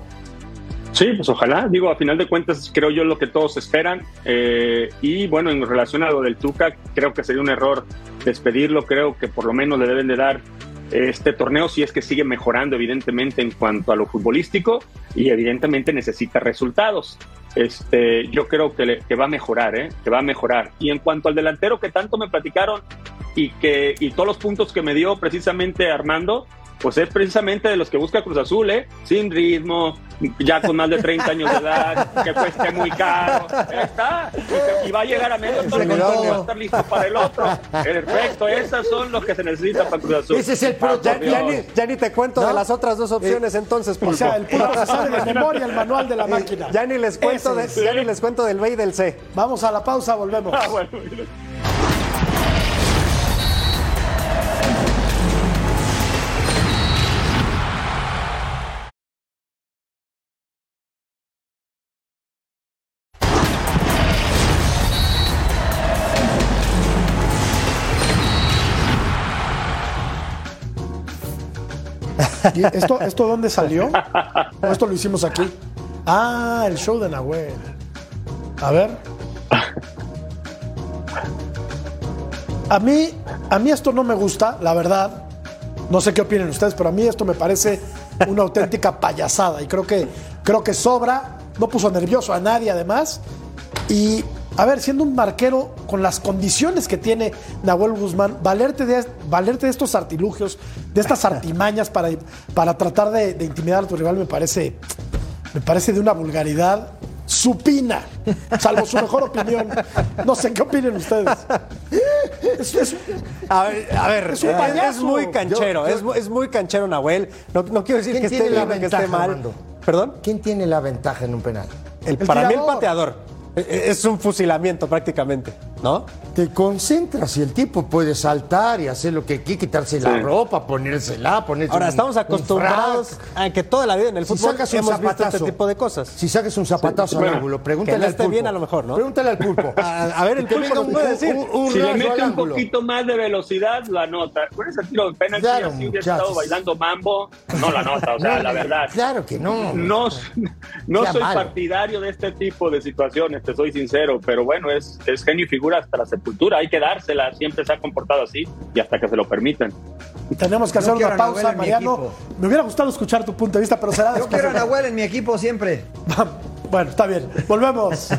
Sí, pues ojalá. Digo, a final de cuentas, creo yo lo que todos esperan. Eh, y bueno, en relación a lo del Tuca, creo que sería un error despedirlo. Creo que por lo menos le deben de dar este torneo si es que sigue mejorando, evidentemente, en cuanto a lo futbolístico y evidentemente necesita resultados. Este, yo creo que, le- va a mejorar, ¿eh? que va a mejorar. Y en cuanto al delantero que tanto me platicaron y que y todos los puntos que me dio precisamente Armando, pues es precisamente de los que busca Cruz Azul, ¿eh? Sin ritmo, ya con más de 30 años de edad, que cueste muy caro. Ahí está. Y, va a llegar a medio torneo va a estar listo para el otro. Perfecto, esos son los que se necesitan para Cruz Azul. Ese es el por Ya, ni, ya ni te cuento ¿No? de las otras dos opciones entonces, O Pulpo. sea, el Pulpo se sabe de memoria el manual de la máquina. Ya ni les cuento, de- ya ni les cuento del B y del C. Vamos a la pausa, volvemos. Ah, bueno. ¿Y esto, ¿Esto dónde salió? ¿O esto lo hicimos aquí? Ah, el show de Nahuel. A ver. A mí, a mí esto no me gusta, la verdad. No sé qué opinen ustedes, pero a mí esto me parece una auténtica payasada y creo que, creo que sobra. No puso nervioso a nadie, además. Y, a ver, siendo un marquero con las condiciones que tiene Nahuel Guzmán, valerte de, valerte de estos artilugios, de estas artimañas para, para tratar de, de intimidar a tu rival, me parece, me parece de una vulgaridad supina, salvo su mejor opinión. No sé qué opinen ustedes. Es- es- A ver, a ver, Es un eh, payaso. es muy canchero, Yo- yo- es, mu- es muy canchero Nahuel. No, no quiero decir ¿Quién que esté la bien o que esté mal. Armando? ¿Perdón? ¿Quién tiene la ventaja en un penal? El, El para mí el pateador. Eh, Es un fusilamiento prácticamente, ¿no? Te concentras y el tipo puede saltar y hacer lo que quiere, quitarse la ropa, ponérsela, ponerse Ahora, un- estamos un acostumbrados a que toda la vida en el Si fútbol sacas un hemos visto zapatazo, este tipo de cosas. Si sacas un zapatazo al Bueno, ángulo, pregúntale que no al esté pulpo. bien a lo mejor, ¿no? Pregúntale al pulpo. A, a ver, el Que pulpo un, puede decir. un- un si le mete al un poquito más de velocidad, lo anota. Con ese tiro de penalti, Claro, así hubiera estado bailando mambo, no lo anota, o sea, No, la verdad. Claro que no. No, no soy malo. partidario de este tipo de situaciones, te soy sincero, pero bueno, es, es genio y figura hasta la sepultura, hay que dársela, siempre se ha comportado así y hasta que se lo permiten. tenemos que hacer una pausa, Mariano. Me hubiera gustado escuchar tu punto de vista, pero será Yo quiero a Nahuel en mi equipo siempre. Bueno, está bien. Volvemos.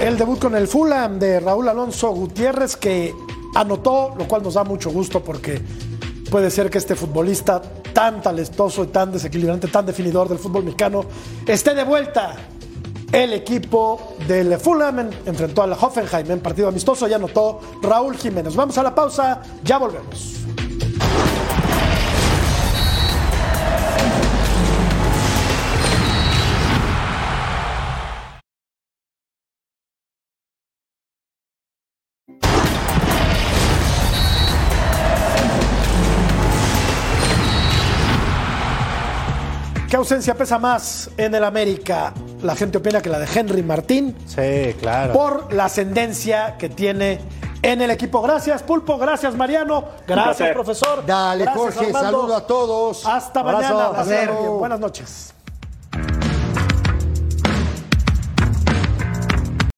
El debut con el Fulham de Raúl Alonso Gutiérrez que anotó, lo cual nos da mucho gusto porque puede ser que este futbolista tan talentoso y tan desequilibrante, tan definidor del fútbol mexicano, esté de vuelta El equipo del Fulham en- enfrentó al Hoffenheim en partido amistoso y anotó Raúl Jiménez. Vamos a la pausa, ya volvemos. ¿Qué ausencia pesa más en el América? La gente opina que la de Henry Martín. Sí, claro. Por la ascendencia que tiene en el equipo. Gracias, Pulpo. Gracias, Mariano. Gracias, profesor. Dale, Gracias, Jorge. Armando. Saludo a todos. Hasta Abrazo. mañana. Buenas noches.